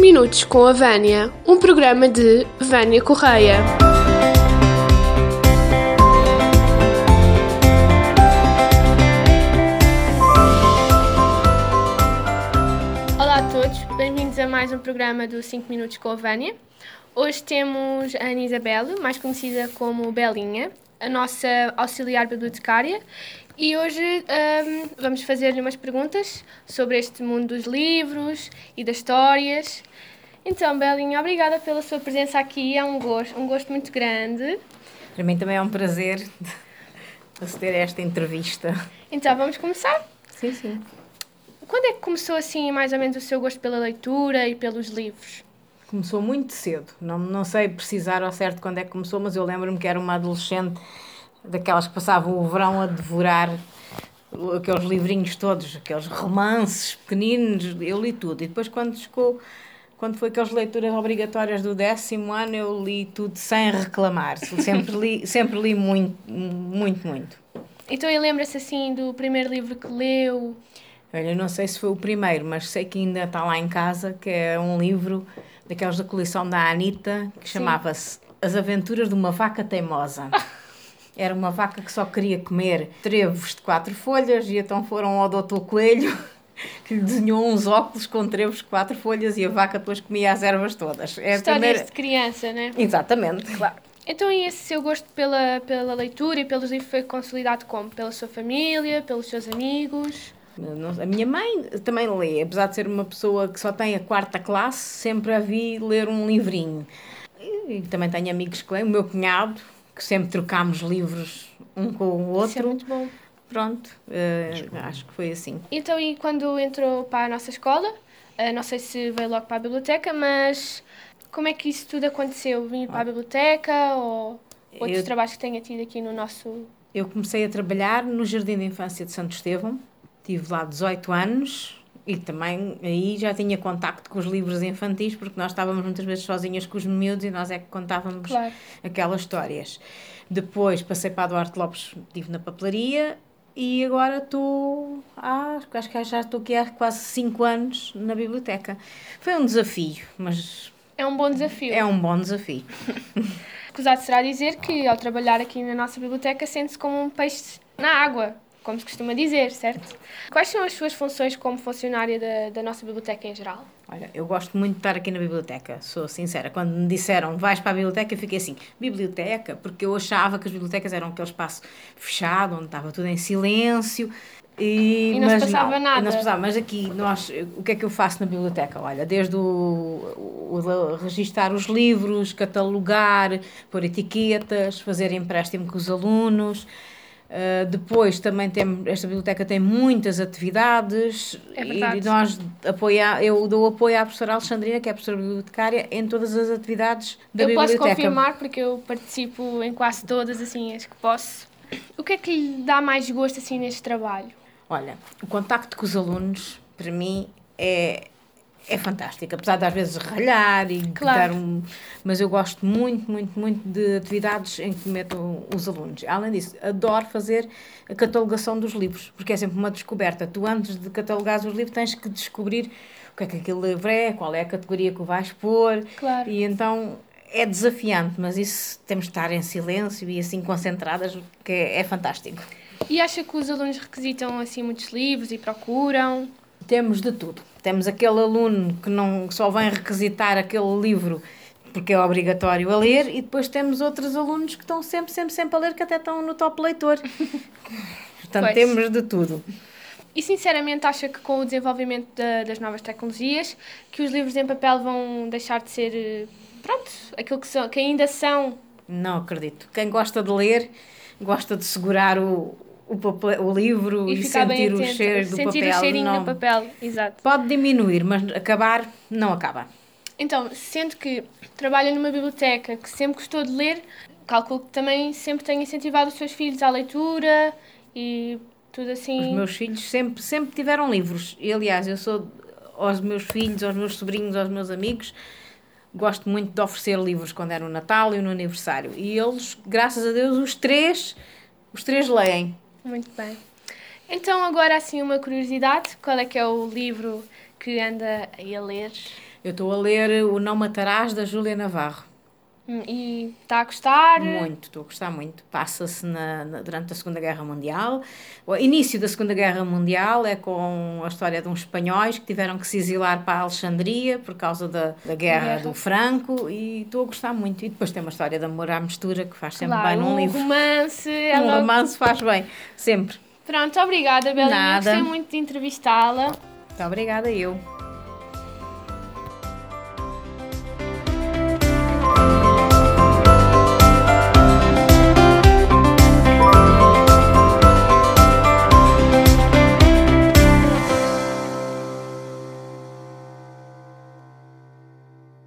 minutos com a Vânia, um programa de Vânia Correia. Olá a todos, bem-vindos a mais um programa do 5 minutos com a Vânia. Hoje temos a Ana Isabel, mais conhecida como Belinha, a nossa auxiliar bibliotecária, e hoje um, vamos fazer-lhe umas perguntas sobre este mundo dos livros e das histórias. Então, Belinha, obrigada pela sua presença aqui, é um gosto, um gosto muito grande. Para mim também é um prazer aceder a esta entrevista. Então, vamos começar? Sim, sim. Quando é que começou assim mais ou menos o seu gosto pela leitura e pelos livros? Começou muito cedo. Não, não sei precisar ao certo quando é que começou, mas eu lembro-me que era uma adolescente daquelas que passavam o verão a devorar aqueles livrinhos todos, aqueles romances pequeninos, eu li tudo. E depois quando chegou, quando foi aquelas leituras obrigatórias do décimo ano, eu li tudo sem reclamar. Sempre li, sempre li muito, muito, muito. Então, e lembra-se assim do primeiro livro que leu? Olha, não sei se foi o primeiro, mas sei que ainda está lá em casa, que é um livro daqueles da coleção da Anitta, que chamava-se As Aventuras de uma Vaca Teimosa. Era uma vaca que só queria comer trevos de quatro folhas e então foram ao doutor Coelho que lhe desenhou uns óculos com trevos de quatro folhas e a vaca depois comia as ervas todas. É Histórias primeira... de criança, né? Exatamente. Claro. Então, e esse seu gosto pela, pela leitura e pelos livros foi consolidado como? Pela sua família, pelos seus amigos? A minha mãe também lê, apesar de ser uma pessoa que só tem a quarta classe, sempre a vi ler um livrinho. E também tenho amigos que leem, o meu cunhado, que sempre trocámos livros um com o outro. Isso é muito bom. Pronto, uh, acho que foi assim. Então, e quando entrou para a nossa escola, uh, não sei se veio logo para a biblioteca, mas como é que isso tudo aconteceu? Vir para a biblioteca ou outros eu, trabalhos que tenha tido aqui no nosso... Eu comecei a trabalhar no Jardim de Infância de Santo Estevão, tive lá 18 anos, e também aí já tinha contacto com os livros infantis, porque nós estávamos muitas vezes sozinhas com os miúdos e nós é que contávamos claro. aquelas histórias. Depois passei para a Duarte Lopes, estive na papelaria e agora estou, ah, acho que já estou aqui há quase 5 anos na biblioteca. Foi um desafio, mas... É um bom desafio. É um bom desafio. Acusado será dizer que ao trabalhar aqui na nossa biblioteca sente-se como um peixe na água como se costuma dizer, certo? Quais são as suas funções como funcionária da, da nossa biblioteca em geral? Olha, eu gosto muito de estar aqui na biblioteca, sou sincera. Quando me disseram vais para a biblioteca, eu fiquei assim, biblioteca? Porque eu achava que as bibliotecas eram aquele espaço fechado, onde estava tudo em silêncio. E, e não mas se passava não, nada. Não se passava, mas aqui, nós, o que é que eu faço na biblioteca? Olha, desde o, o, o registar os livros, catalogar, pôr etiquetas, fazer empréstimo com os alunos, Uh, depois também tem, esta biblioteca tem muitas atividades é e nós apoia, eu dou apoio à professora Alexandrina, que é a professora bibliotecária, em todas as atividades da eu biblioteca. Eu posso confirmar porque eu participo em quase todas, assim, as que posso. O que é que lhe dá mais gosto assim neste trabalho? Olha, o contacto com os alunos, para mim, é, é fantástico, apesar de às vezes ralhar e claro. dar um. Mas eu gosto muito, muito, muito de atividades em que meto os alunos. Além disso, adoro fazer a catalogação dos livros, porque é sempre uma descoberta. Tu, antes de catalogar os livros, tens que descobrir o que é que aquele livro é, qual é a categoria que o vais pôr. Claro. E então é desafiante, mas isso temos de estar em silêncio e assim concentradas, que é, é fantástico. E acha que os alunos requisitam assim muitos livros e procuram? Temos de tudo. Temos aquele aluno que não só vem requisitar aquele livro porque é obrigatório a ler, e depois temos outros alunos que estão sempre, sempre, sempre a ler, que até estão no top leitor. Portanto, pois. temos de tudo. E sinceramente acha que com o desenvolvimento da, das novas tecnologias que os livros em papel vão deixar de ser, pronto, aquilo que, são, que ainda são? Não acredito. Quem gosta de ler, gosta de segurar o, o, papel, o livro e, e sentir o cheiro do sentir papel. o cheirinho não, do papel, exato. Pode diminuir, mas acabar, não acaba. Então, sendo que trabalha numa biblioteca que sempre gostou de ler, calculo que também sempre tem incentivado os seus filhos à leitura e tudo assim. Os meus filhos sempre, sempre tiveram livros. E, aliás, eu sou aos meus filhos, aos meus sobrinhos, aos meus amigos, gosto muito de oferecer livros quando é no Natal e no aniversário. E eles, graças a Deus, os três, os três leem. Muito bem. Então, agora assim uma curiosidade, qual é que é o livro que anda a ler? Eu estou a ler O Não Matarás, da Júlia Navarro. Hum, E está a gostar? Muito, estou a gostar muito. Passa-se na, na- durante a Segunda Guerra Mundial. O início da Segunda Guerra Mundial é com a história de uns espanhóis que tiveram que se exilar para a Alexandria por causa da, da guerra, do Franco e estou a gostar muito. E depois tem uma história de amor à mistura que faz sempre Claro, bem num um livro. romance. Um romance faz bem, sempre. Pronto, obrigada, Belinha. Gostei muito de entrevistá-la. Muito obrigada, eu.